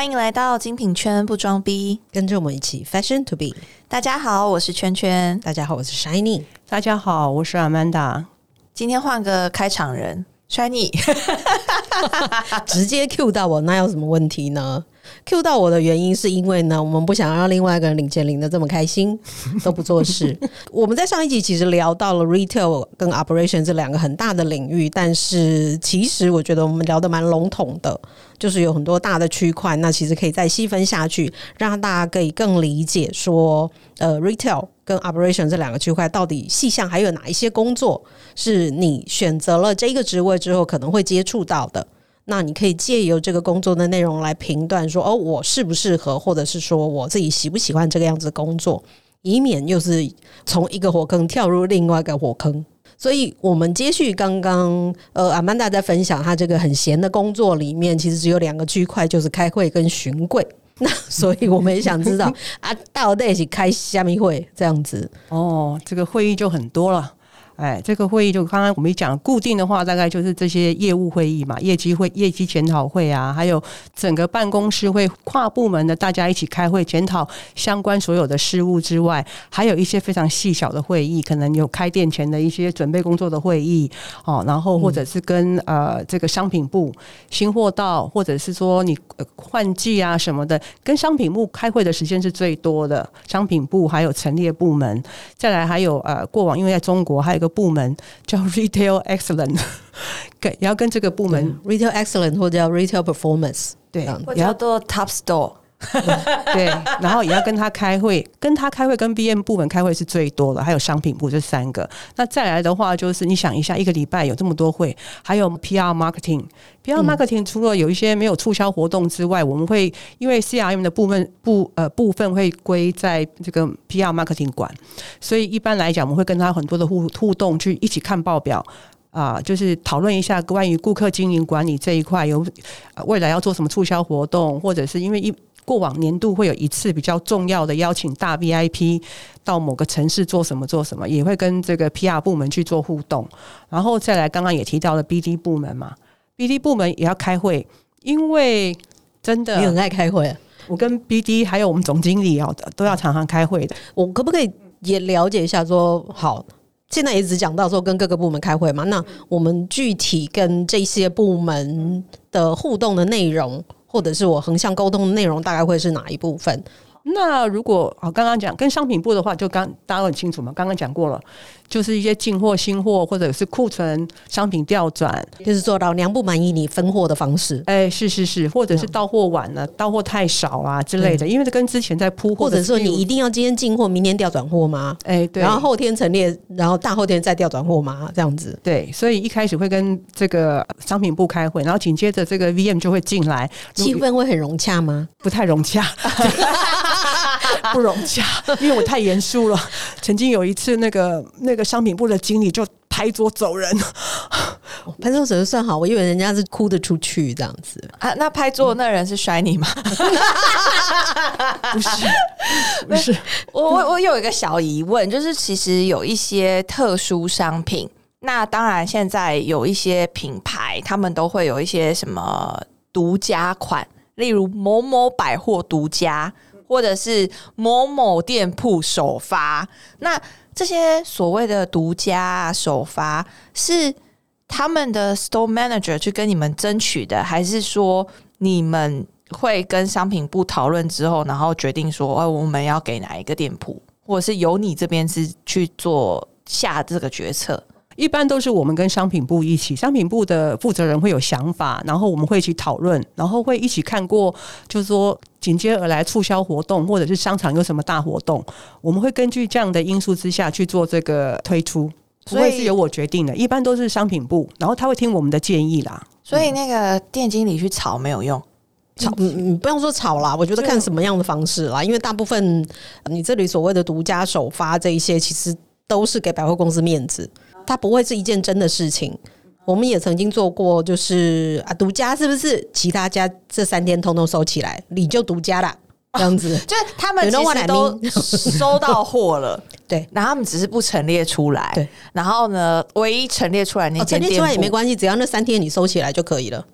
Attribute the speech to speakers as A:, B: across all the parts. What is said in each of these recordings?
A: 欢迎来到精品圈不装逼，
B: 跟着我们一起 fashion to be。
A: 大家好，我是圈圈。
B: 大家好，我是 Shiny。
C: 大家好，我是 Amanda。
A: 今天换个开场人，Shiny，
B: 直接 Q 到我，那有什么问题呢？Q 到我的原因是因为呢，我们不想让另外一个人领钱领的这么开心，都不做事。我们在上一集其实聊到了 retail 跟 operation 这两个很大的领域，但是其实我觉得我们聊的蛮笼统的。就是有很多大的区块，那其实可以再细分下去，让大家可以更理解说，呃，retail 跟 operation 这两个区块到底细项还有哪一些工作是你选择了这个职位之后可能会接触到的。那你可以借由这个工作的内容来评断说，哦，我适不适合，或者是说我自己喜不喜欢这个样子的工作，以免又是从一个火坑跳入另外一个火坑。所以，我们接续刚刚呃，阿曼达在分享他这个很闲的工作里面，其实只有两个区块，就是开会跟巡柜。那所以，我们也想知道 啊，到底是开虾米会这样子？
C: 哦，这个会议就很多了。哎，这个会议就刚刚我们讲固定的话，大概就是这些业务会议嘛，业绩会、业绩检讨会啊，还有整个办公室会跨部门的大家一起开会检讨相关所有的事务之外，还有一些非常细小的会议，可能有开店前的一些准备工作的会议哦，然后或者是跟呃这个商品部新货到，或者是说你换季啊什么的，跟商品部开会的时间是最多的。商品部还有陈列部门，再来还有呃过往因为在中国还有一个。部门叫 Retail Excellence，跟也要跟这个部门
B: Retail Excellence 或者叫 Retail Performance，
A: 对，也要做 Top Store。
C: 对，然后也要跟他开会，跟他开会，跟 BM 部门开会是最多的，还有商品部这三个。那再来的话，就是你想一下，一个礼拜有这么多会，还有 PR Marketing，PR Marketing 除了有一些没有促销活动之外，我们会因为 CRM 的部分部呃部分会归在这个 PR Marketing 管，所以一般来讲，我们会跟他很多的互互动，去一起看报表啊，就是讨论一下关于顾客经营管理这一块，有未来要做什么促销活动，或者是因为一。过往年度会有一次比较重要的邀请大 VIP 到某个城市做什么做什么，也会跟这个 PR 部门去做互动，然后再来刚刚也提到了 BD 部门嘛，BD 部门也要开会，因为真的
B: 你很爱开会，
C: 我跟 BD 还有我们总经理要的都要常常开会的，
B: 我可不可以也了解一下？说好，现在也只讲到说跟各个部门开会嘛，那我们具体跟这些部门的互动的内容。或者是我横向沟通的内容大概会是哪一部分？
C: 那如果啊，刚刚讲跟商品部的话，就刚大家都很清楚嘛，刚刚讲过了。就是一些进货、新货，或者是库存商品调转，
B: 就是做老娘不满意你分货的方式。
C: 哎，是是是，或者是到货晚了，到货太少啊之类的。因为这跟之前在铺货，
B: 或者说你一定要今天进货，明天调转货吗？
C: 哎，对。
B: 然后后天陈列，然后大后天再调转货吗？这样子。
C: 对，所以一开始会跟这个商品部开会，然后紧接着这个 VM 就会进来，
B: 气氛会很融洽吗？
C: 不太融洽，不融洽，因为我太严肃了。曾经有一次，那个那个。商品部的经理就拍桌走人，
B: 拍桌走人算好，我以为人家是哭得出去这样子
A: 啊。那拍桌那人是摔你吗？
C: 不是，不是。
A: 我我我有一个小疑问，就是其实有一些特殊商品，那当然现在有一些品牌，他们都会有一些什么独家款，例如某某百货独家，或者是某某店铺首发，那。这些所谓的独家首发是他们的 store manager 去跟你们争取的，还是说你们会跟商品部讨论之后，然后决定说，哦，我们要给哪一个店铺，或者是由你这边是去做下这个决策？
C: 一般都是我们跟商品部一起，商品部的负责人会有想法，然后我们会一起讨论，然后会一起看过，就是说紧接而来促销活动，或者是商场有什么大活动，我们会根据这样的因素之下去做这个推出，所以是由我决定的。一般都是商品部，然后他会听我们的建议啦。
A: 所以那个店经理去吵没有用，
B: 吵嗯嗯，不用说吵啦，我觉得看什么样的方式啦，因为大部分你这里所谓的独家首发这一些，其实都是给百货公司面子。它不会是一件真的事情。我们也曾经做过，就是啊，独家是不是？其他家这三天通通收起来，你就独家啦，这样子。
A: 就是他们其实都收到货了，
B: 对，
A: 然后他们只是不陈列出来。
B: 对，
A: 然后呢，唯一陈列出来那
B: 陈列出来也没关系，只要那三天你收起来就可以了。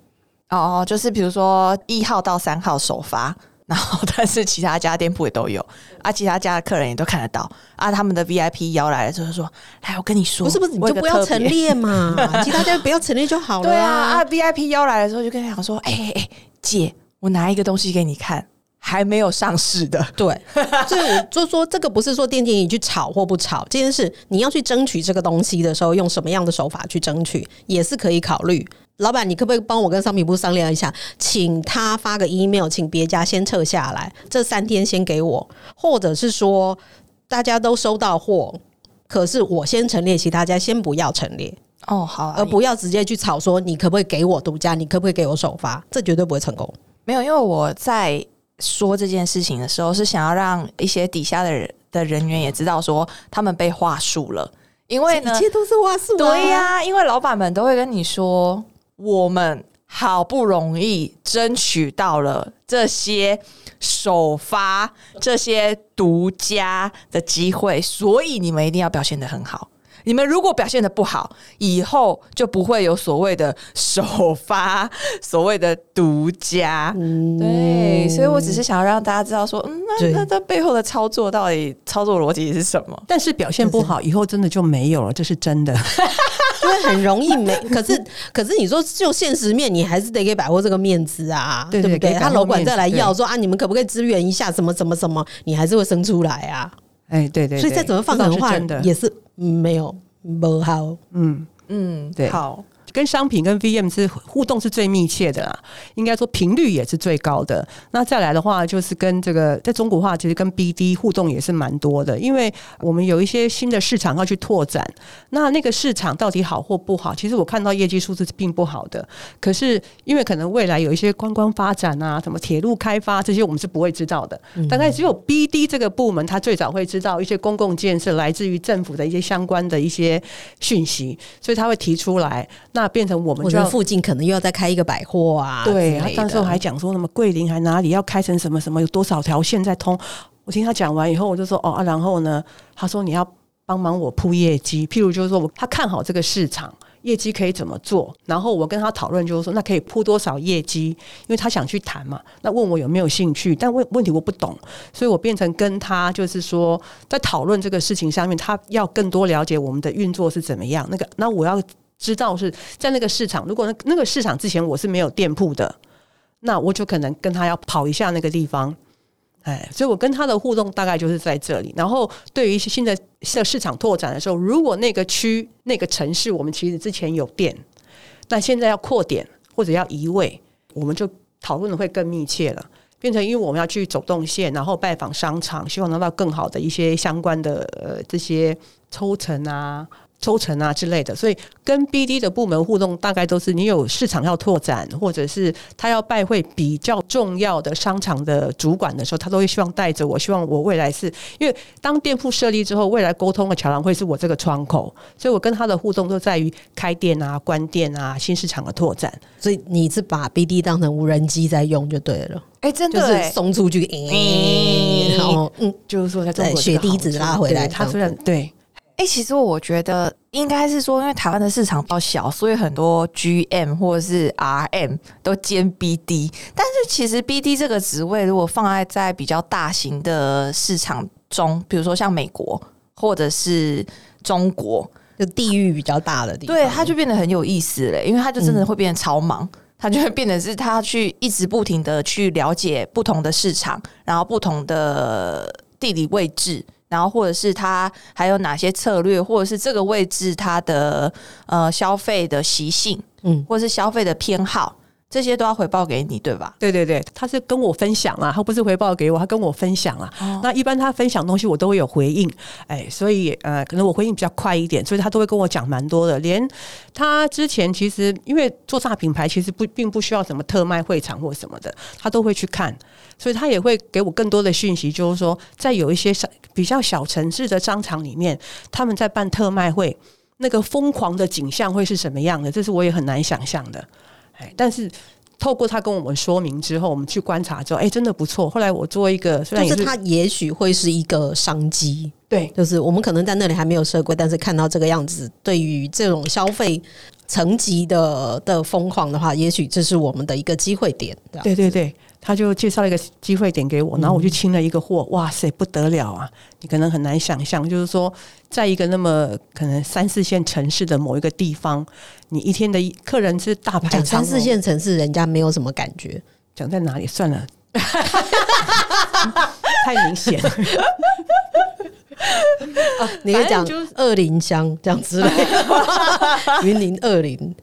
A: 哦，就是比如说一号到三号首发，然后 但是其他家店铺也都有啊，其他家的客人也都看得到啊，他们的 VIP 邀来了之后说，来我跟你说，
B: 不是不是，你就不要陈列嘛，其他家不要陈列就好了。
A: 对啊啊，VIP 邀来的时候就跟他讲说，哎哎哎，姐，我拿一个东西给你看，还没有上市的，
B: 对，所以我 就说这个不是说店经理去炒或不炒，这件事你要去争取这个东西的时候，用什么样的手法去争取，也是可以考虑。老板，你可不可以帮我跟商品部商量一下，请他发个 email，请别家先撤下来，这三天先给我，或者是说大家都收到货，可是我先陈列，其他家先不要陈列，
A: 哦，好、啊，
B: 而不要直接去吵说你可不可以给我独家，你可不可以给我首发，这绝对不会成功。
A: 没有，因为我在说这件事情的时候，是想要让一些底下的人的人员也知道说他们被话术了，因为呢
B: 一，切都是话术、啊，
A: 对呀、因为老板们都会跟你说，我们好不容易争取到了这些首发、这些独家的机会，所以你们一定要表现得很好。你们如果表现的不好，以后就不会有所谓的首发、所谓的独家。对，所以我只是想要让大家知道说，嗯，那那这背后的操作到底操作逻辑是什么？
C: 但是表现不好，以后真的就没有了，这是真的。
B: 因为很容易没，可是可是你说就现实面，你还是得给百货这个面子啊，
C: 对对
B: 不对？他楼管再来要说啊，你们可不可以支援一下什么什么什么，你还是会生出来啊。
C: 哎，对对对
B: 所以再怎么放
C: 这
B: 狠话也是嗯没有不好。
C: 嗯。
A: 嗯，
C: 对
A: 好，
C: 跟商品跟 VM 是互动是最密切的啦，应该说频率也是最高的。那再来的话，就是跟这个在中国话，其实跟 BD 互动也是蛮多的，因为我们有一些新的市场要去拓展。那那个市场到底好或不好，其实我看到业绩数字是并不好的。可是因为可能未来有一些观光发展啊，什么铁路开发这些，我们是不会知道的。大概只有 BD 这个部门，他最早会知道一些公共建设来自于政府的一些相关的一些讯息，所以他会提出来，那变成我们就要
B: 附近可能又要再开一个百货啊，
C: 对，他那时候还讲说什么桂林还哪里要开成什么什么，有多少条线在通。我听他讲完以后，我就说哦啊，然后呢，他说你要帮忙我铺业绩，譬如就是说我他看好这个市场。业绩可以怎么做？然后我跟他讨论，就是说，那可以铺多少业绩？因为他想去谈嘛，那问我有没有兴趣，但问问题我不懂，所以我变成跟他就是说，在讨论这个事情上面，他要更多了解我们的运作是怎么样。那个，那我要知道是在那个市场，如果那那个市场之前我是没有店铺的，那我就可能跟他要跑一下那个地方。哎，所以我跟他的互动大概就是在这里。然后对于一些新的市场拓展的时候，如果那个区、那个城市我们其实之前有店，那现在要扩点或者要移位，我们就讨论的会更密切了。变成因为我们要去走动线，然后拜访商场，希望拿到更好的一些相关的呃这些抽成啊、抽成啊之类的，所以跟 BD 的部门互动，大概都是你有市场要拓展，或者是他要拜会比较重要的商场的主管的时候，他都会希望带着我，希望我未来是因为当店铺设立之后，未来沟通的桥梁会是我这个窗口，所以我跟他的互动都在于开店啊、关店啊、新市场的拓展。
B: 所以你是把 BD 当成无人机在用就对了，
A: 哎、真
B: 就是
A: 的哎、
B: 送出去，
A: 嗯
B: 然后嗯，
C: 就是说，在中国
B: 对血滴子拉回来
C: 对他虽然对
A: 哎、其实我觉得应该是说，因为台湾的市场比较小，所以很多 GM 或者是 RM 都兼 BD。但是其实 BD 这个职位，如果放在在比较大型的市场中，比如说像美国或者是中国，
B: 就地域比较大的地方，
A: 对，它就变得很有意思嘞，因为它就真的会变得超忙。它就会变得是他去一直不停的去了解不同的市场，然后不同的地理位置，然后或者是他还有哪些策略，或者是这个位置它的呃消费的习性，
B: 嗯
A: 或者是消费的偏好，这些都要回报给你，对吧？
C: 对对对，他是跟我分享啊，他不是回报给我，他跟我分享啊。
A: 哦
C: 那一般他分享东西我都会有回应，哎，所以呃，可能我回应比较快一点，所以他都会跟我讲蛮多的。连他之前其实因为做大品牌，其实不并不需要什么特卖会场或什么的，他都会去看，所以他也会给我更多的讯息，就是说在有一些商比较小城市的商场里面，他们在办特卖会，那个疯狂的景象会是什么样的？这是我也很难想象的。哎，但是透过他跟我们说明之后，我们去观察之后，哎，真的不错。后来我做一个，虽然也
B: 就是它也许会是一个商机，
C: 对
B: 就是我们可能在那里还没有设柜，但是看到这个样子，对于这种消费层级的的疯狂的话，也许这是我们的一个机会点。
C: 对对对，他就介绍了一个机会点给我，然后我就清了一个货，哇塞，不得了啊！你可能很难想象，就是说，在一个那么可能三四线城市的某一个地方，你一天的客人是大排长
B: 三四，线城市，人家没有什么感觉。
C: 讲在哪里算了，太明显了。
B: 你可以讲
C: 就
B: 二林乡这样之类的，云林二林。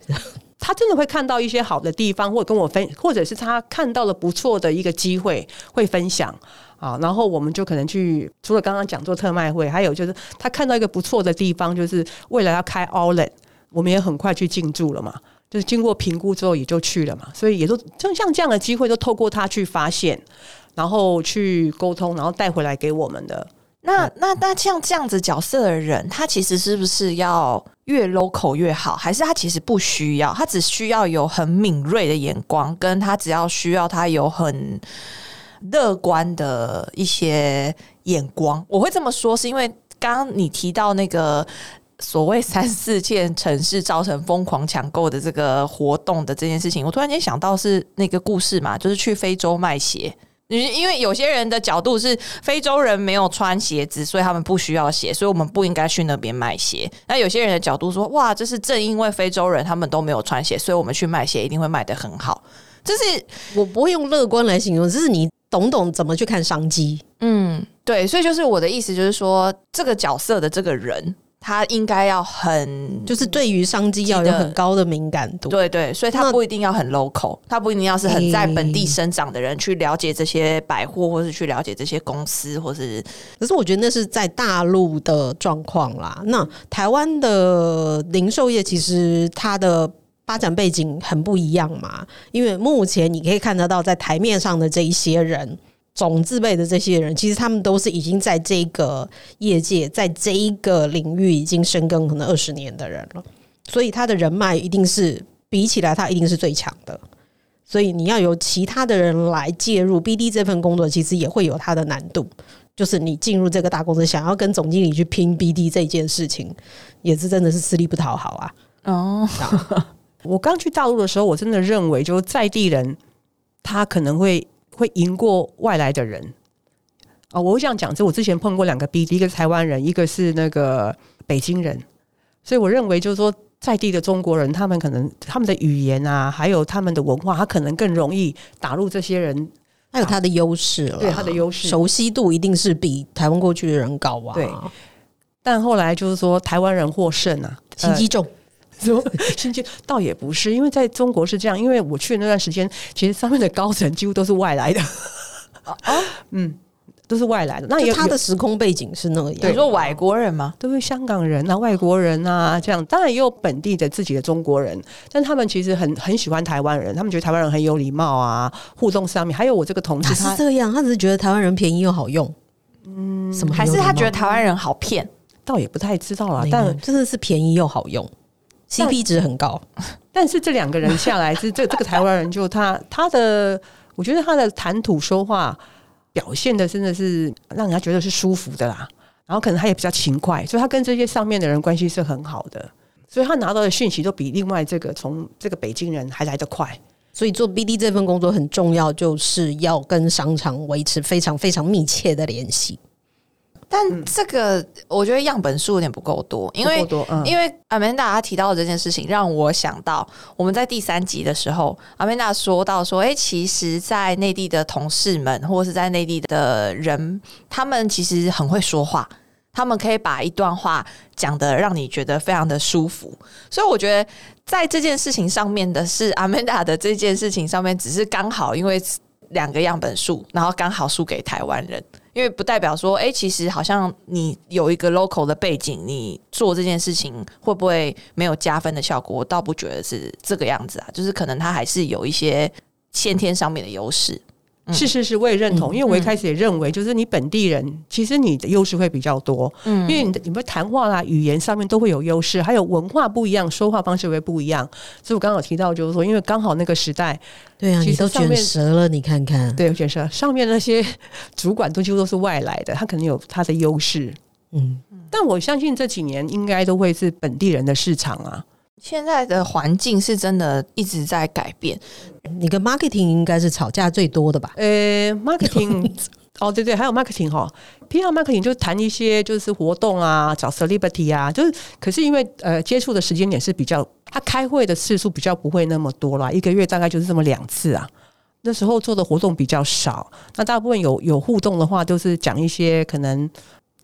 C: 他真的会看到一些好的地方，或跟我分，或者是他看到了不错的一个机会，会分享啊。然后我们就可能去，除了刚刚讲座特卖会，还有就是他看到一个不错的地方，就是未来要开 o l e t 我们也很快去进驻了嘛。就是经过评估之后也就去了嘛，所以也都就像这样的机会都透过他去发现，然后去沟通，然后带回来给我们的。
A: 那那那像这样子角色的人，他其实是不是要越 local 越好？还是他其实不需要？他只需要有很敏锐的眼光，跟他只要需要他有很乐观的一些眼光。我会这么说，是因为刚刚你提到那个。所谓三四线城市造成疯狂抢购的这个活动的这件事情，我突然间想到是那个故事嘛，就是去非洲卖鞋。因为有些人的角度是非洲人没有穿鞋子，所以他们不需要鞋，所以我们不应该去那边卖鞋。那有些人的角度说，哇，这是正因为非洲人他们都没有穿鞋，所以我们去卖鞋一定会卖得很好。这是
B: 我不会用乐观来形容，这是你懂懂怎么去看商机。
A: 嗯，对，所以就是我的意思，就是说这个角色的这个人。他应该要很，
B: 就是对于商机要有很高的敏感度。
A: 对对，所以他不一定要很 local，他不一定要是很在本地生长的人去了解这些百货，或是去了解这些公司，或是。
B: 可是我觉得那是在大陆的状况啦。那台湾的零售业其实它的发展背景很不一样嘛，因为目前你可以看得到在台面上的这一些人。总字辈的这些人，其实他们都是已经在这个业界，在这一个领域已经深耕可能二十年的人了，所以他的人脉一定是比起来，他一定是最强的。所以你要有其他的人来介入 BD 这份工作，其实也会有它的难度。就是你进入这个大公司，想要跟总经理去拼 BD 这件事情，也是真的是吃力不讨好啊。哦，
C: 我刚去大陆的时候，我真的认为，就是在地人他可能会。会赢过外来的人啊！我会这样讲，就我之前碰过两个 B，一个是台湾人，一个是那个北京人，所以我认为就是说，在地的中国人，他们可能他们的语言啊，还有他们的文化，他可能更容易打入这些人，
B: 他有他的优势了，
C: 对他的优势，
B: 熟悉度一定是比台湾过去的人高啊。
C: 对，但后来就是说，台湾人获胜啊，
B: 心机重。
C: 心机 倒也不是，因为在中国是这样。因为我去的那段时间，其实上面的高层几乎都是外来的。哦，嗯，都是外来的。
B: 那也他的时空背景是那样，
A: 你说外国人吗？
C: 都是香港人啊，外国人啊，这样。当然也有本地的自己的中国人，但他们其实很很喜欢台湾人，他们觉得台湾人很有礼貌啊，互动上面。还有我这个同事，
B: 他是这样，他只是觉得台湾人便宜又好用。
A: 嗯，什么？还是他觉得台湾人好骗？
C: 倒也不太知道啊，但
B: 真的是便宜又好用。CP 值很高，
C: 但是这两个人下来，是这这个台湾人就他他的，我觉得他的谈吐说话表现的真的是让人家觉得是舒服的啦。然后可能他也比较勤快，所以他跟这些上面的人关系是很好的，所以他拿到的讯息都比另外这个从这个北京人还来得快。
B: 所以做 BD 这份工作很重要，就是要跟商场维持非常非常密切的联系。
A: 但这个我觉得样本数有点不够多，因为因为阿曼达他提到的这件事情，让我想到我们在第三集的时候，阿曼达说到说，哎，其实，在内地的同事们或者是在内地的人，他们其实很会说话，他们可以把一段话讲的让你觉得非常的舒服。所以我觉得在这件事情上面的是阿曼达的这件事情上面，只是刚好因为两个样本数，然后刚好输给台湾人。因为不代表说，哎，其实好像你有一个 local 的背景，你做这件事情会不会没有加分的效果？我倒不觉得是这个样子啊，就是可能他还是有一些先天上面的优势。
C: 是是是，我也认同，因为我一开始也认为，就是你本地人，其实你的优势会比较多，嗯，因为你的你们谈话啦、语言上面都会有优势，还有文化不一样，说话方式会不一样。所以我刚好提到，就是说，因为刚好那个时代，
B: 对啊，你都卷舌了，你看看，
C: 对，卷舌上面那些主管都几乎都是外来的，他可能有他的优势，嗯，但我相信这几年应该都会是本地人的市场啊。
A: 现在的环境是真的一直在改变，
B: 你跟 marketing 应该是吵架最多的吧？
C: 呃，marketing，哦，对对，还有 marketing 哈，PR marketing 就谈一些就是活动啊，找 celebrity 啊，就是可是因为呃接触的时间点是比较，他开会的次数比较不会那么多啦，一个月大概就是这么两次啊。那时候做的活动比较少，那大部分有有互动的话，都是讲一些可能。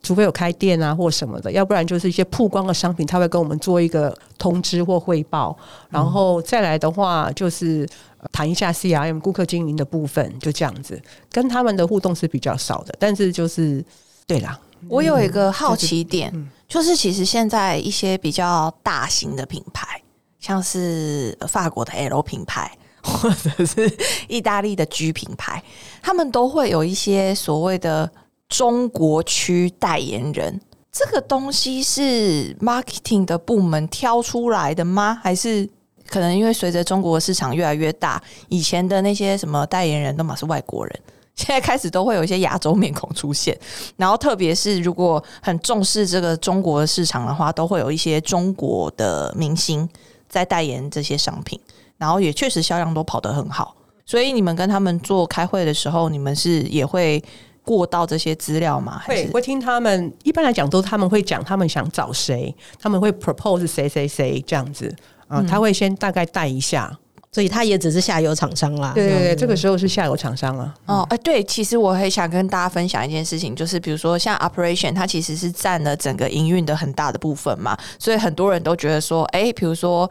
C: 除非有开店啊或什么的，要不然就是一些曝光的商品，他会跟我们做一个通知或汇报。然后再来的话，就是谈一下 CRM 顾客经营的部分，就这样子。跟他们的互动是比较少的，但是就是对啦。
A: 我有一个好奇点，就是其实现在一些比较大型的品牌，像是法国的 L 品牌，或者是意大利的 G 品牌，他们都会有一些所谓的。中国区代言人这个东西是 marketing 的部门挑出来的吗？还是可能因为随着中国市场越来越大，以前的那些什么代言人都嘛是外国人，现在开始都会有一些亚洲面孔出现。然后特别是如果很重视这个中国的市场的话，都会有一些中国的明星在代言这些商品，然后也确实销量都跑得很好。所以你们跟他们做开会的时候，你们是也会。过到这些资料吗？
C: 会会听他们一般来讲都他们会讲他们想找谁，他们会 propose 谁谁谁这样子啊，他会先大概带一下，
B: 所以他也只是下游厂商啦。
C: 对对对，这个时候是下游厂商了。
A: 哦，哎，对，其实我很想跟大家分享一件事情，就是比如说像 operation，它其实是占了整个营运的很大的部分嘛，所以很多人都觉得说，哎，比如说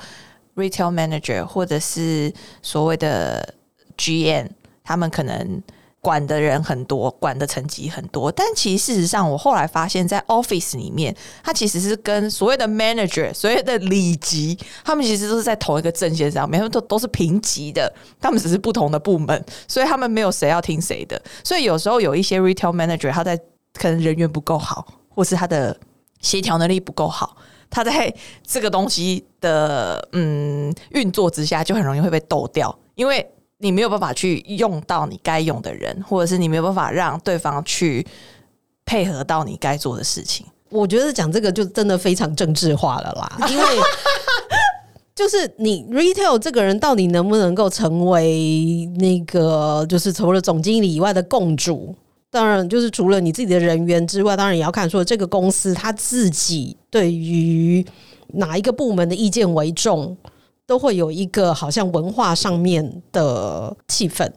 A: retail manager 或者是所谓的 GM，他们可能。管的人很多，管的层级很多，但其实事实上，我后来发现，在 office 里面，它其实是跟所谓的 manager、所谓的里级，他们其实都是在同一个阵线上面，都都是平级的，他们只是不同的部门，所以他们没有谁要听谁的。所以有时候有一些 retail manager，他在可能人缘不够好，或是他的协调能力不够好，他在这个东西的嗯运作之下，就很容易会被斗掉，因为。你没有办法去用到你该用的人，或者是你没有办法让对方去配合到你该做的事情。
B: 我觉得讲这个就真的非常政治化了啦，因为就是你 retail 这个人到底能不能够成为那个就是除了总经理以外的共主？当然，就是除了你自己的人员之外，当然也要看说这个公司他自己对于哪一个部门的意见为重。都会有一个好像文化上面的气氛，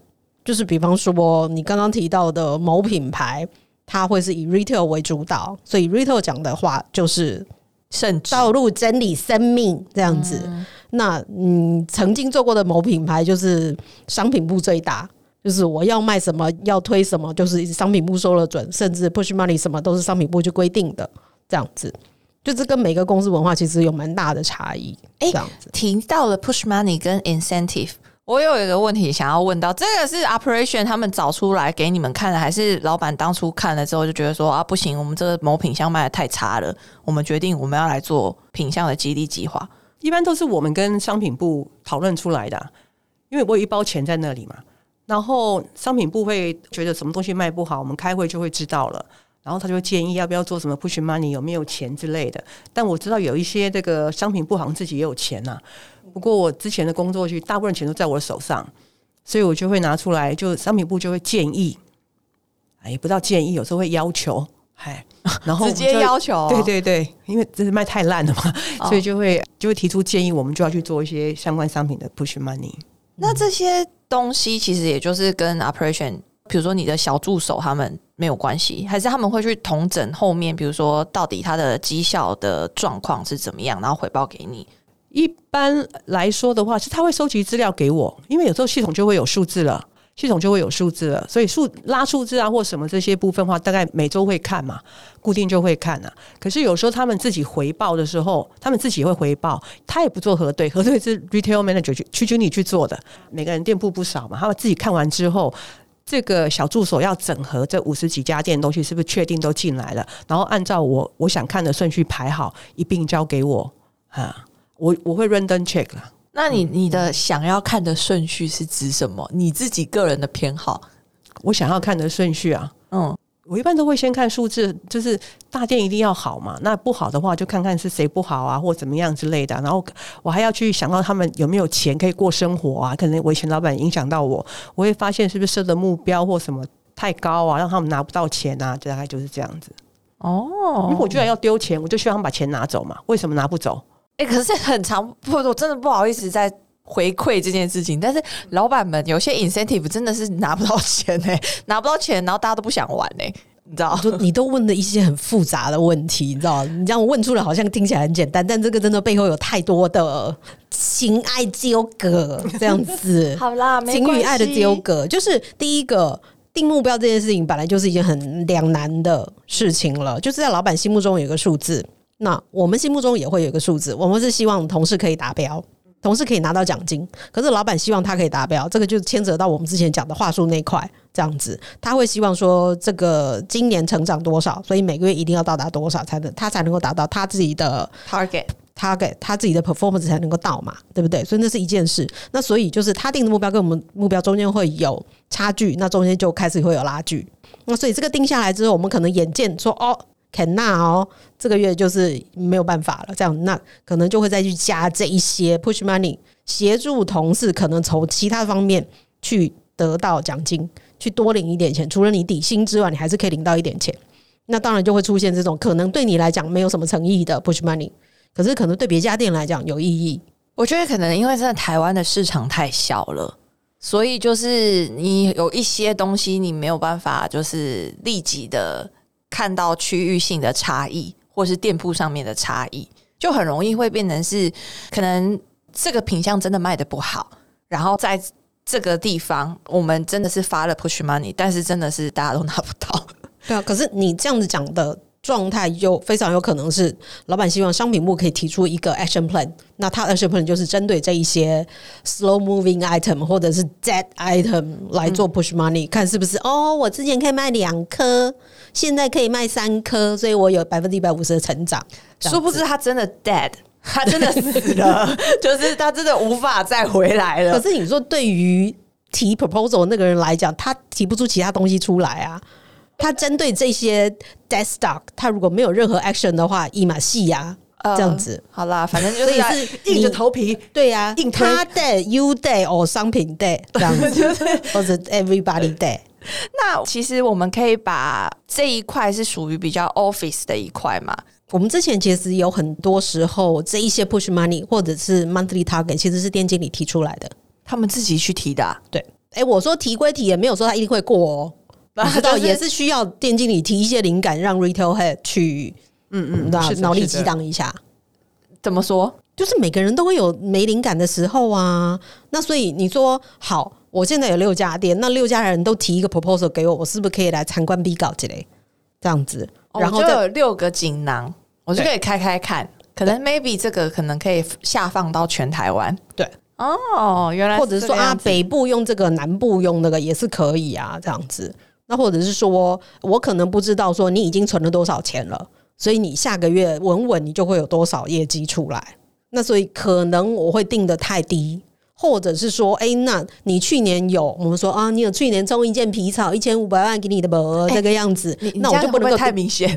B: 就是比方说你刚刚提到的某品牌，它会是以 retail 为主导，所以 retail 讲的话就是
A: 圣
B: 道路真理生命这样子。那嗯，曾经做过的某品牌就是商品部最大，就是我要卖什么要推什么，就是商品部说了准，甚至 push money 什么都是商品部去规定的这样子。就这跟每个公司文化其实有蛮大的差异。哎，这样子
A: 提到了 push money 跟 incentive，我有一个问题想要问到，这个是 operation 他们找出来给你们看的，还是老板当初看了之后就觉得说啊不行，我们这个某品相卖的太差了，我们决定我们要来做品相的激励计划。
C: 一般都是我们跟商品部讨论出来的，因为我有一包钱在那里嘛，然后商品部会觉得什么东西卖不好，我们开会就会知道了。然后他就会建议要不要做什么 push money，有没有钱之类的。但我知道有一些这个商品部好像自己也有钱呐。不过我之前的工作去，大部分钱都在我手上，所以我就会拿出来，就商品部就会建议，哎，不到建议，有时候会要求，哎，然后
A: 直接要求，
C: 对对对，因为这是卖太烂了嘛，所以就会就会提出建议，我们就要去做一些相关商品的 push money。
A: 那这些东西其实也就是跟 operation。比如说你的小助手他们没有关系，还是他们会去同整后面，比如说到底他的绩效的状况是怎么样，然后回报给你。
C: 一般来说的话，是他会收集资料给我，因为有时候系统就会有数字了，系统就会有数字了，所以数拉数字啊或什么这些部分话，大概每周会看嘛，固定就会看啊。可是有时候他们自己回报的时候，他们自己会回报，他也不做核对，核对是 retail manager 去去经理去做的。每个人店铺不少嘛，他们自己看完之后。这个小助手要整合这五十几家店东西，是不是确定都进来了？然后按照我我想看的顺序排好，一并交给我啊！我我会 random check 啦。
A: 那你你的想要看的顺序是指什么？你自己个人的偏好？
C: 我想要看的顺序啊，嗯，我一般都会先看数字，就是大店一定要好嘛。那不好的话，就看看是谁不好啊，或怎么样之类的。然后我还要去想到他们有没有钱可以过生活啊。可能我以前老板影响到我，我会发现是不是设的目标或什么太高啊，让他们拿不到钱啊，大概就是这样子。
A: 哦
C: 如果我居然要丢钱，我就希望他们把钱拿走嘛。为什么拿不走？
A: 哎、可是很长不，我真的不好意思在回馈这件事情。但是老板们有些 incentive 真的是拿不到钱呢、拿不到钱，然后大家都不想玩呢、你知道？
B: 就你都问了一些很复杂的问题，你知道？你这样问出来好像听起来很简单，但这个真的背后有太多的情爱纠葛，这样子。
A: 好啦，没
B: 情与爱的纠葛，就是第一个定目标这件事情本来就是一件很两难的事情了，就是在老板心目中有一个数字，那我们心目中也会有一个数字，我们是希望同事可以达标。同事可以拿到奖金，可是老板希望他可以达标，这个就牵扯到我们之前讲的话术那块，这样子，他会希望说这个今年成长多少，所以每个月一定要到达多少才能他才能够达到他自己的
A: target。
B: target 他自己的 performance 才能够到嘛，对不对？所以那是一件事。那所以就是他定的目标跟我们目标中间会有差距，那中间就开始会有拉锯。那所以这个定下来之后，我们可能眼见说哦。肯纳哦，这个月就是没有办法了，这样那可能就会再去加这一些 push money，协助同事可能从其他方面去得到奖金，去多领一点钱。除了你底薪之外，你还是可以领到一点钱。那当然就会出现这种可能对你来讲没有什么诚意的 push money，可是可能对别家店来讲有意义。
A: 我觉得可能因为真的台湾的市场太小了，所以就是你有一些东西你没有办法就是立即的看到区域性的差异，或是店铺上面的差异，就很容易会变成是可能这个品相真的卖的不好，然后在这个地方我们真的是发了 push money，但是真的是大家都拿不到。
B: 对啊，可是你这样子讲的状态，就非常有可能是老板希望商品部可以提出一个 action plan，那他的 action plan 就是针对这一些 slow moving item 或者是 dead item 来做 push money，、看是不是哦，我之前可以卖两颗，现在可以卖三颗，所以我有百分之一百五十的成长。
A: 殊不知他真的 dead，他真的死了，就是他真的无法再回来了
B: 可。是你说对于提 proposal 那个人来讲，他提不出其他东西出来啊。他针对这些 dead stock，他如果没有任何 action 的话，一码戏呀，
A: 呃
B: 这样子。
A: 好啦，反正就是
B: 是
C: 硬着
B: 你
C: 头皮
B: 对呀、
C: 硬
B: 他 day、you day 或商品 day 这样子，或者 everybody day。
A: 那其实我们可以把这一块是属于比较 office 的一块嘛，
B: 我们之前其实有很多时候，这一些 push money 或者是 monthly target，其实是店经理提出来的。
A: 他们自己去提的啊、
B: 对，哎、我说提归提，也没有说他一定会过哦。你知道，也是需要店经理提一些灵感，让 retail head 去
C: 嗯
B: 那
C: 是的
B: 脑力激荡一下。
A: 怎么说？
B: 就是每个人都会有没灵感的时候啊。那所以你说好，我现在有六家店，那六家人都提一个 proposal 给我，我是不是可以来参观 B 稿之类这样子？然后
A: 就有六个锦囊，我就可以开开看。可能 maybe 这个可能可以下放到全台湾。
B: 对
A: 哦，原来
B: 或者是说啊，
A: 北
B: 北部用这个，南部用那个也是可以啊，这样子。那或者是说我可能不知道说你已经存了多少钱了，所以你下个月稳稳你就会有多少业绩出来。那所以可能我会定的太低，或者是说，哎、那你去年有我们说啊，你有去年中一件皮草一千五百万给你的本、这个样子，
A: 你
B: 那我就不能够
A: 太明显。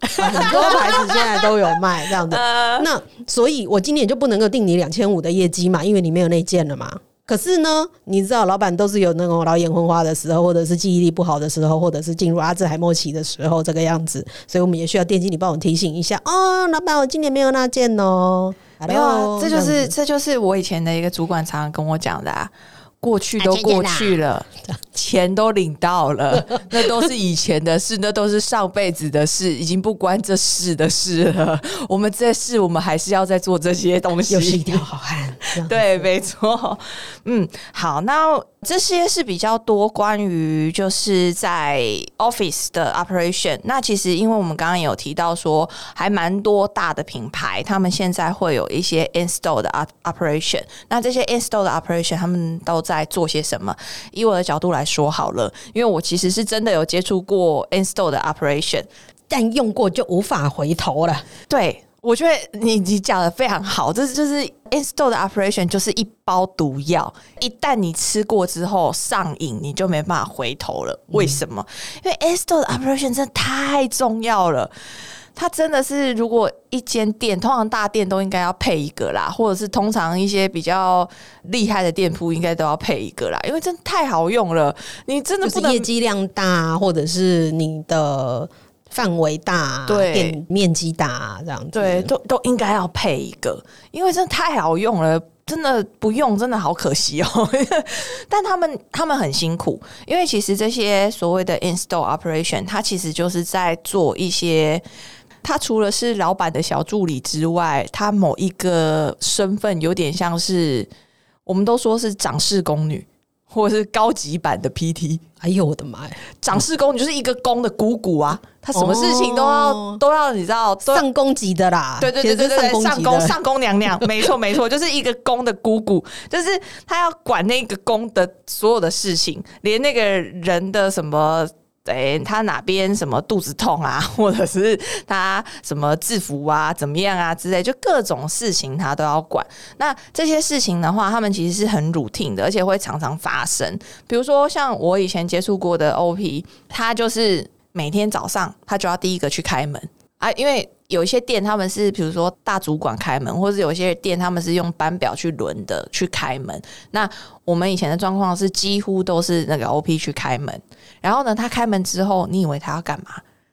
B: 很多牌子现在都有卖这样的。那所以，我今年就不能够定你两千五的业绩嘛，因为你没有那件了嘛。可是呢，你知道，老板都是有那种老眼昏花的时候，或者是记忆力不好的时候，或者是进入阿兹海默期的时候，这个样子。所以我们也需要店经理帮我提醒一下哦，老板，我今年没有那件哦。
A: 没有啊这就是这就是我以前的一个主管常常跟我讲的啊。过去都过去了，钱都领到了，那都是以前的事，那都是上辈子的事，已经不关这事的事了。我们这事，我们还是要再做这些东西。
B: 又是一条好汉。
A: 对，没错。嗯，好，那这些是比较多关于就是在 office 的 operation。那其实因为我们刚刚有提到说，还蛮多大的品牌，他们现在会有一些 install 的 op- operation。那这些 install 的 operation，他们都在做些什么？以我的角度来说好了，因为我其实是真的有接触过 install 的 operation。
B: 但用过就无法回头了。
A: 对我觉得你你讲的非常好，这就是 install 的 operation 就是一包毒药，一旦你吃过之后上瘾，你就没办法回头了。为什么？因为 install 的 operation 真的太重要了。它真的是，如果一间店，通常大店都应该要配一个啦，或者是通常一些比较厉害的店铺应该都要配一个啦，因为真的太好用了。你真的不能
B: 就是业绩量大，或者是你的范围大，
A: 对
B: 店面积大这样子。
A: 对，都都应该要配一个，因为真的太好用了。真的不用，真的好可惜哦。但他们他们很辛苦，因为其实这些所谓的 install operation，它其实就是在做一些。它除了是老板的小助理之外，它某一个身份有点像是，我们都说是掌事宫女，或者是高级版的 PT。
B: 哎呦我的妈呀！
A: 掌事宫你就是一个宫的姑姑啊，她什么事情都要、
B: 哦
A: 都要，你知道，都
B: 上宫级的啦，
A: 对对对对对上宫。
B: 上宫
A: 娘娘，没错没错，就是一个宫的姑姑，就是她要管那个宫的所有的事情，连那个人的什么。哎，他哪边什么肚子痛啊，或者是他什么制服啊，怎么样啊之类，就各种事情他都要管。那这些事情的话，他们其实是很 routine 的，而且会常常发生。比如说，像我以前接触过的 OP，他就是每天早上他就要第一个去开门啊，因为有一些店他们是比如说大主管开门，或者有些店他们是用班表去轮的去开门。那我们以前的状况是几乎都是那个 OP 去开门，然后呢，他开门之后，你以为他要干嘛？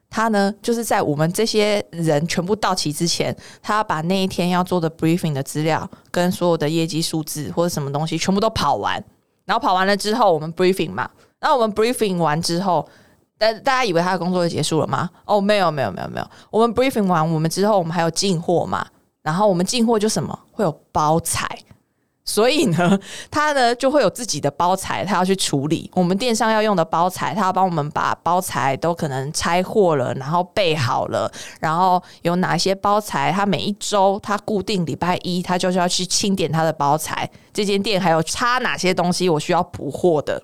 A: 他呢，就是在我们这些人全部到齐之前，他要把那一天要做的 briefing 的资料跟所有的业绩数字或者什么东西全部都跑完，然后跑完了之后，我们 briefing 嘛，那我们 briefing 完之后，大大家以为他的工作就结束了吗？哦，没有，没有，没有，没有。我们 briefing 完，我们之后我们还有进货嘛，然后我们进货就什么会有包材。所以呢，他呢就会有自己的包材，他要去处理我们电商要用的包材，他要帮我们把包材都可能拆货了，然后备好了，然后有哪些包材，他每一周他固定礼拜一，他就是要去清点他的包材，这间店还有差哪些东西我需要补货的，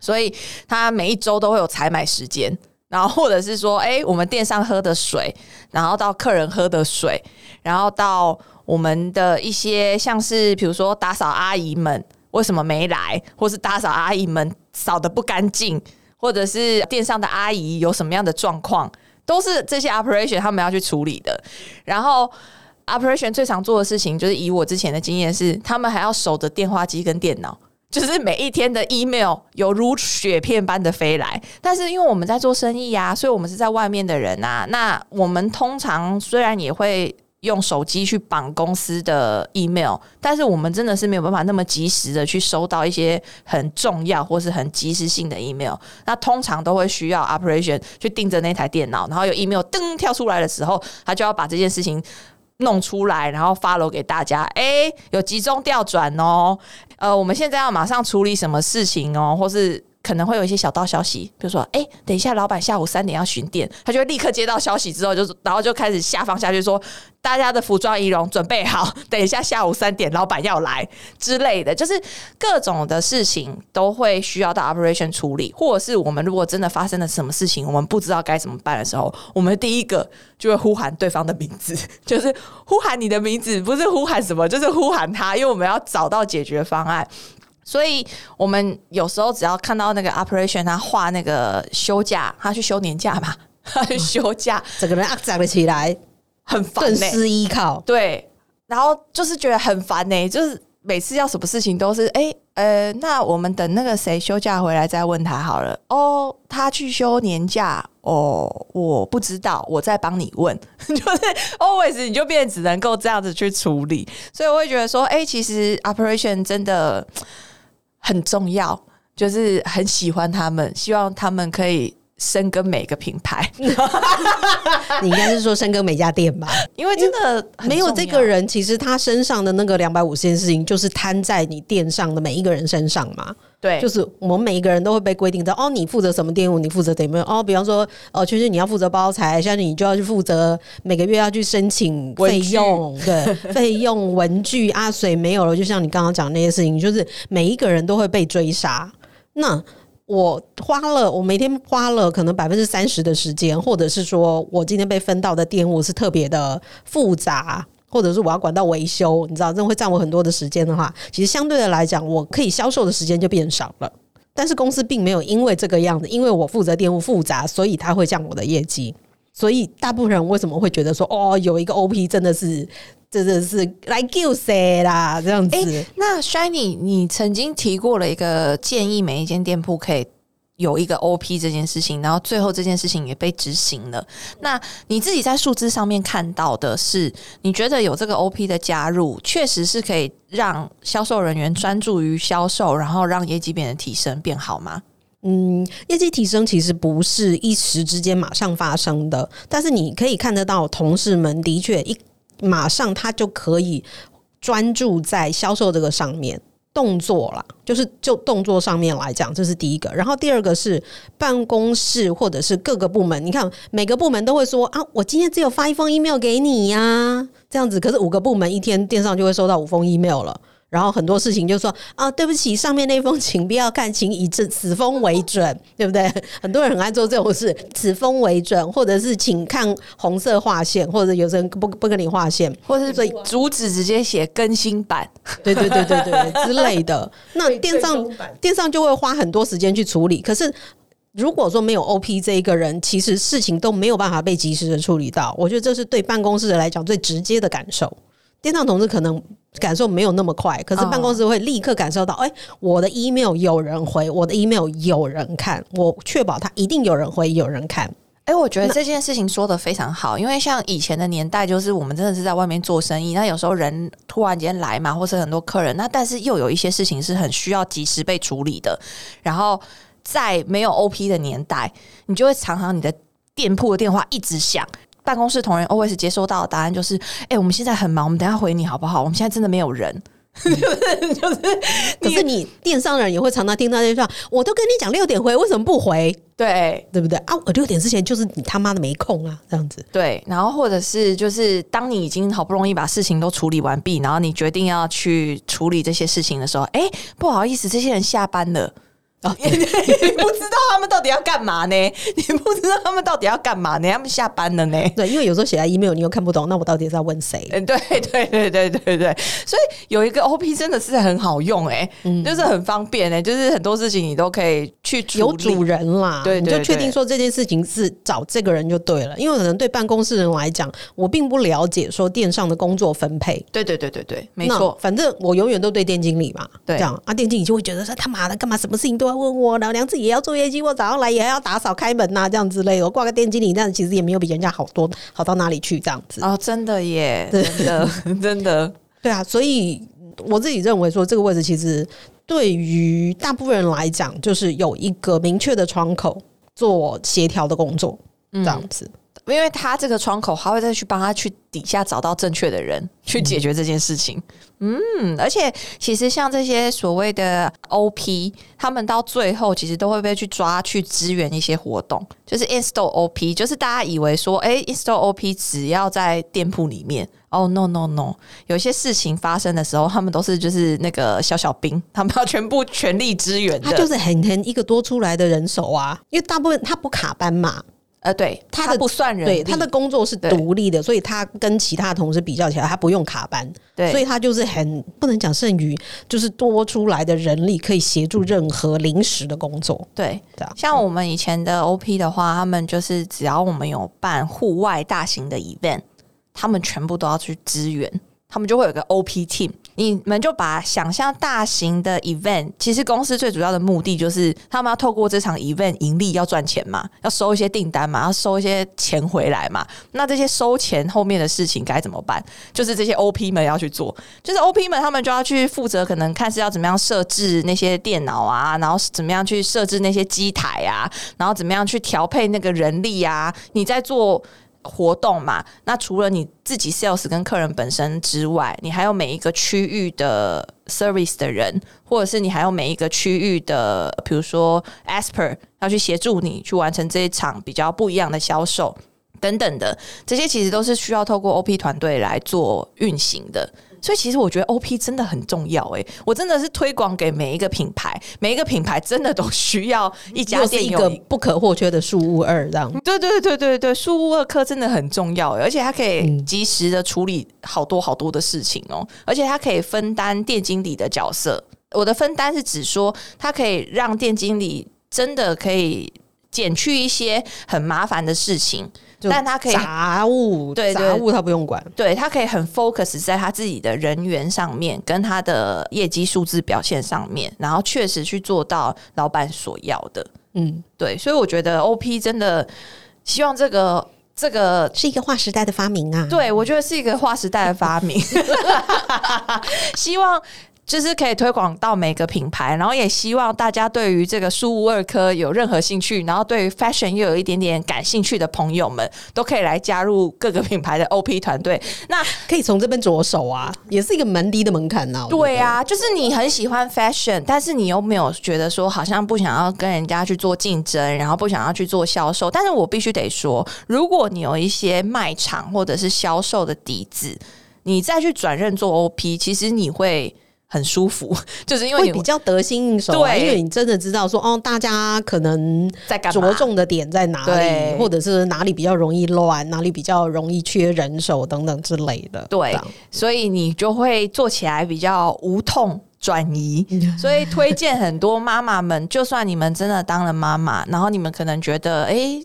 A: 所以他每一周都会有采买时间。然后或者是说，哎，我们店上喝的水，然后到客人喝的水，然后到我们的一些像是比如说打扫阿姨们为什么没来，或是打扫阿姨们扫的不干净，或者是店上的阿姨有什么样的状况，都是这些 operation 他们要去处理的。然后 operation 最常做的事情，就是以我之前的经验是，他们还要守着电话机跟电脑。就是每一天的 email 有如雪片般的飞来，但是因为我们在做生意呀、所以我们是在外面的人啊。那我们通常虽然也会用手机去绑公司的 email，但是我们真的是没有办法那么及时的去收到一些很重要或是很及时性的 email。那通常都会需要 operation 去盯着那台电脑，然后有 email 噔跳出来的时候，他就要把这件事情。弄出来，然后发楼给大家。哎，有集中调转哦。呃，我们现在要马上处理什么事情哦，或是可能会有一些小道消息，比如说，哎，等一下老板下午三点要巡店，他就会立刻接到消息之后，就然后就开始下放下去说，大家的服装仪容准备好，等一下下午三点老板要来之类的，就是各种的事情都会需要到 operation 处理，或者是我们如果真的发生了什么事情，我们不知道该怎么办的时候，我们第一个就会呼喊对方的名字，就是呼喊你的名字，不是呼喊什么，就是呼喊他，因为我们要找到解决方案。所以我们有时候只要看到那个 operation 他画那个休假，他去休年假嘛，他去休假，
B: 整个人啊长了起来，
A: 很烦
B: 更失、依靠。
A: 对，然后就是觉得很烦呢、就是每次要什么事情都是哎、呃，那我们等那个谁休假回来再问他好了。哦，他去休年假哦，我不知道，我再帮你问。就是 always 你就变成只能够这样子去处理，所以我会觉得说，哎、其实 operation 真的很重要，就是很喜欢他们，希望他们可以深耕每个品牌，
B: 你应该是说深耕每家店吧？
A: 因为真的很
B: 没有这个人，其实他身上的那个两百五十件事情，就是摊在你店上的每一个人身上嘛。
A: 对，
B: 就是我们每一个人都会被规定到哦，你负责什么店务，你负责怎么样哦。比方说，哦，其实你要负责包材，像你就要去负责每个月要去申请费用，对，费用文具啊，水没有了，就像你刚刚讲那些事情，就是每一个人都会被追杀。那我花了，我每天花了可能百分之三十的时间，或者是说我今天被分到的店务是特别的复杂，或者是我要管到维修，你知道，这会占我很多的时间的话，其实相对的来讲，我可以销售的时间就变少了。但是公司并没有因为这个样子，因为我负责店务复杂，所以它会降我的业绩。所以大部分人为什么会觉得说，哦，有一个 OP 真的是。真的是来救谁啦？这样子。
A: 那 Shiny，你曾经提过了一个建议，每一间店铺可以有一个 OP 这件事情，然后最后这件事情也被执行了。那你自己在数字上面看到的是，你觉得有这个 OP 的加入，确实是可以让销售人员专注于销售，然后让业绩变得提升变好吗？
B: 嗯，业绩提升其实不是一时之间马上发生的，但是你可以看得到，同事们的确一。马上他就可以专注在销售这个上面动作了，就是就动作上面来讲，这是第一个。然后第二个是办公室或者是各个部门，你看每个部门都会说啊，我今天只有发一封 email 给你呀，这样子。可是五个部门一天电商就会收到五封 email 了。然后很多事情就说啊，对不起，上面那封请不要看，请以此此封为准，对不对？很多人很爱做这种事，此封为准，或者是请看红色划线，或者有人不不跟你划线，
A: 或者是以主旨直接写更新版，
B: 对对对对对之类的。那电商电商就会花很多时间去处理。可是如果说没有 OP 这一个人，其实事情都没有办法被及时的处理到。我觉得这是对办公室来讲最直接的感受。电商同志可能。感受没有那么快，可是办公室会立刻感受到，哎，我的 email 有人回，我的 email 有人看，我确保他一定有人回，有人看。
A: 哎，我觉得这件事情说的非常好，因为像以前的年代，就是我们真的是在外面做生意，那有时候人突然间来嘛，或是很多客人，那但是又有一些事情是很需要及时被处理的。然后在没有 OP 的年代，你就会常常你的店铺的电话一直响。办公室同仁 always 接收到的答案就是：哎，我们现在很忙，我们等下回你好不好？我们现在真的没有人，
B: 就是，可是你电商人也会常常听到这句话，我都跟你讲六点回，为什么不回？
A: 对，
B: 对不对啊？我六点之前就是你他妈的没空啊，这样子。
A: 对，然后或者是就是当你已经好不容易把事情都处理完毕，然后你决定要去处理这些事情的时候，哎，不好意思，这些人下班了。哦，你不知道他们到底要干嘛呢？你不知道他们到底要干嘛呢？他们下班了呢？
B: 对，因为有时候写在 email 你又看不懂，那我到底是要问谁？
A: 嗯，对对对对对对，所以有一个 OP 真的是很好用哎，就是很方便哎，就是很多事情你都可以去
B: 有主人啦，对，你就确定说这件事情是找这个人就对了。因为可能对办公室人来讲，我并不了解说电商的工作分配。
A: 对对对对对，没错，
B: 反正我永远都对店经理嘛，对，这样啊，店经理就会觉得说他妈的干嘛，什么事情都。问我老娘自己也要做业绩，我早上来也要打扫开门呐，这样之类的。我挂个店经理，但其实也没有比人家好多好到哪里去，这样子
A: 哦，真的耶，真的 真的，
B: 对啊。所以我自己认为说，这个位置其实对于大部分人来讲，就是有一个明确的窗口做协调的工作，这样子。
A: 因为他这个窗口，还会再去帮他去底下找到正确的人去解决这件事情。嗯，而且其实像这些所谓的 OP，他们到最后其实都会被去抓去支援一些活动，就是 install OP，就是大家以为说，哎，install OP 只要在店铺里面。哦，no no no，有些事情发生的时候，他们都是就是那个小小兵，他们要全部全力支援的。
B: 他就是很很一个多出来的人手啊，因为大部分他不卡班嘛。
A: 呃，对，他的不算人，
B: 对他的工作是独立的，所以他跟其他同事比较起来，他不用卡班，
A: 对，
B: 所以他就是很不能讲剩余，就是多出来的人力可以协助任何临时的工作，
A: 对，像我们以前的 OP 的话，他们就是只要我们有办户外大型的 event，他们全部都要去支援，他们就会有个 OP team。你们就把想象大型的 event，其实公司最主要的目的就是他们要透过这场 event 盈利，要赚钱嘛，要收一些订单嘛，要收一些钱回来嘛。那这些收钱后面的事情该怎么办？就是这些 OP 们要去做，就是 OP 们他们就要去负责，可能看是要怎么样设置那些电脑啊，然后怎么样去设置那些机台啊，然后怎么样去调配那个人力啊。你在做。活动嘛，那除了你自己 sales 跟客人本身之外，你还有每一个区域的 service 的人，或者是你还有每一个区域的，比如说 asper 要去协助你去完成这一场比较不一样的销售。等等的，这些其实都是需要透过 OP 团队来做运行的。所以其实我觉得 OP 真的很重要诶、我真的是推广给每一个品牌，每一个品牌真的都需要一家 店有
B: 个不可或缺的数物二这样。
A: 对对对对对，数物二科真的很重要，而且它可以
B: 嗯。
A: 及时的处理好多好多的事情哦，而且它可以分担店经理的角色。我的分担是指说，它可以让店经理真的可以减去一些很麻烦的事情，
B: 就
A: 但他可以
B: 杂物，
A: 对对
B: 杂物他不用管。
A: 对他可以很 focus 在他自己的人员上面，跟他的业绩数字表现上面，然后确实去做到老板所要的。
B: 嗯，
A: 对，所以我觉得 OP 真的希望这个这个。
B: 是一个划时代的发明啊。
A: 对，我觉得是一个划时代的发明，希望就是可以推广到每个品牌，然后也希望大家对于这个数物二科有任何兴趣，然后对于 fashion 又有一点点感兴趣的朋友们，都可以来加入各个 品牌的 OP 团队。那
B: 可以从这边着手啊，也是一个蛮低的门槛呐、我觉得
A: 对啊，就是你很喜欢 fashion，但是你又没有觉得说好像不想要跟人家去做竞争，然后不想要去做销售。但是我必须得说，如果你有一些卖场或者是销售的底子，你再去转任做 OP，其实你会很舒服，就是因为你
B: 比较得心应手、啊，
A: 对。
B: 因为你真的知道说，哦，大家可能
A: 在
B: 着重的点在哪
A: 对。
B: 里，或者是哪里比较容易乱，哪里比较容易缺人手等等之类的。
A: 对。所以你就会做起来比较无痛转移。所以推荐很多妈妈们，就算你们真的当了妈妈，然后你们可能觉得，诶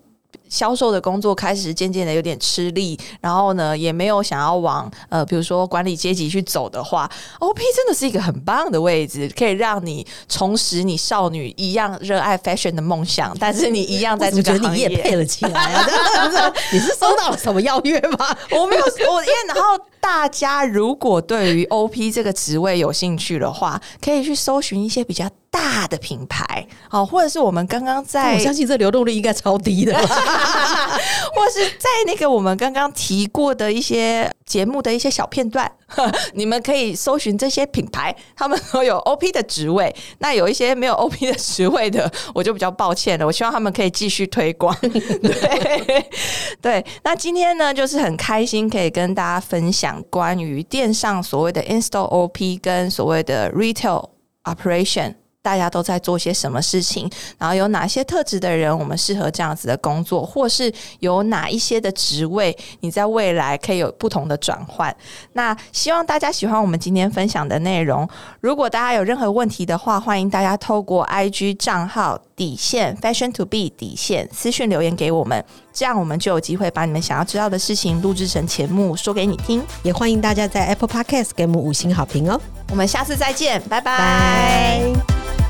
A: 销售的工作开始渐渐的有点吃力，然后呢，也没有想要往呃，比如说管理阶级去走的话，OP 真的是一个很棒的位置，可以让你重拾你少女一样热爱 fashion 的梦想，但是你一样在这个行业
B: 你也配了起来 你是收到了什么邀约吗？
A: 我没有，我因为然后大家如果对于 OP 这个职位有兴趣的话，可以去搜寻一些比较大的品牌，哦，或者是我们刚刚在
B: 我，相信这流动率应该超低的吧。
A: 或是在那个我们刚刚提过的一些节目的一些小片段，你们可以搜寻这些品牌，他们都有 OP 的职位。那有一些没有 OP 的职位的，我就比较抱歉了。我希望他们可以继续推广。对对，那今天呢，就是很开心可以跟大家分享关于电商所谓的 Install OP 跟所谓的 Retail Operation。大家都在做些什么事情，然后有哪些特质的人，我们适合这样子的工作，或是有哪一些的职位，你在未来可以有不同的转换。那希望大家喜欢我们今天分享的内容。如果大家有任何问题的话，欢迎大家透过 IG 账号底线 Fashion to Be 底线私讯留言给我们，这样我们就有机会把你们想要知道的事情录制成节目说给你听。
B: 也欢迎大家在 Apple Podcast 给我们五星好评哦。
A: 我们下次再见，拜拜
B: 拜。